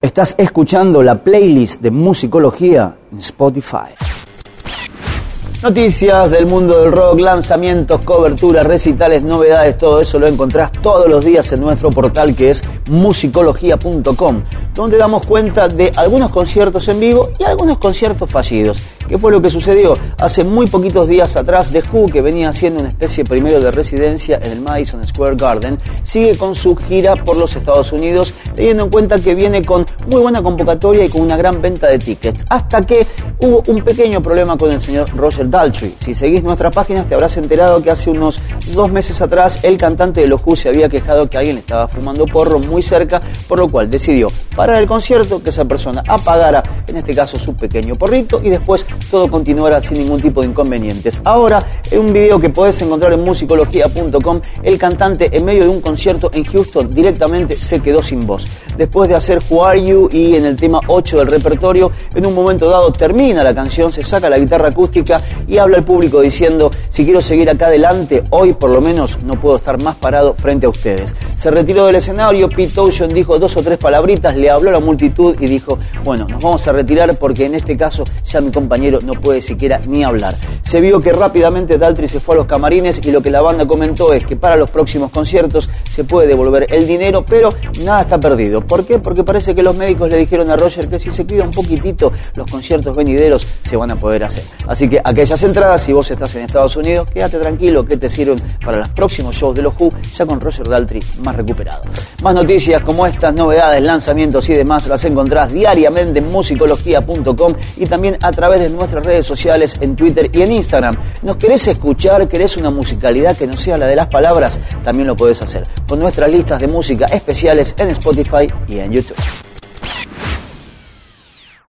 Estás escuchando la playlist de musicología en Spotify. Noticias del mundo del rock, lanzamientos, coberturas, recitales, novedades, todo eso lo encontrás todos los días en nuestro portal que es musicología.com, donde damos cuenta de algunos conciertos en vivo y algunos conciertos fallidos. ¿Qué fue lo que sucedió? Hace muy poquitos días atrás, The Who, que venía haciendo una especie primero de residencia en el Madison Square Garden, sigue con su gira por los Estados Unidos, teniendo en cuenta que viene con muy buena convocatoria y con una gran venta de tickets. Hasta que hubo un pequeño problema con el señor Roger Daltrey. Si seguís nuestras páginas te habrás enterado que hace unos dos meses atrás el cantante de los Who se había quejado que alguien estaba fumando porro muy cerca, por lo cual decidió parar el concierto, que esa persona apagara, en este caso, su pequeño porrito y después todo continuará sin ningún tipo de inconvenientes. Ahora, en un video que podés encontrar en musicología.com, el cantante en medio de un concierto en Houston directamente se quedó sin voz. Después de hacer Who Are You y en el tema 8 del repertorio, en un momento dado termina la canción, se saca la guitarra acústica y habla al público diciendo, si quiero seguir acá adelante, hoy por lo menos no puedo estar más parado frente a ustedes. Se retiró del escenario, Pete Ocean dijo dos o tres palabritas, le habló a la multitud y dijo, bueno, nos vamos a retirar porque en este caso ya mi compañero no puede siquiera ni hablar. Se vio que rápidamente Daltrey se fue a los camarines y lo que la banda comentó es que para los próximos conciertos se puede devolver el dinero, pero nada está perdido. ¿Por qué? Porque parece que los médicos le dijeron a Roger que si se cuida un poquitito, los conciertos venideros se van a poder hacer. Así que aquellas entradas, si vos estás en Estados Unidos, quédate tranquilo que te sirven para los próximos shows de los Who, ya con Roger Daltrey más recuperado. Más noticias como estas novedades, lanzamientos y demás las encontrás diariamente en musicología.com y también a través de nuestras redes sociales en Twitter y en Instagram. ¿Nos querés escuchar? ¿Querés una musicalidad que no sea la de las palabras? También lo podés hacer con nuestras listas de música especiales en Spotify y en YouTube.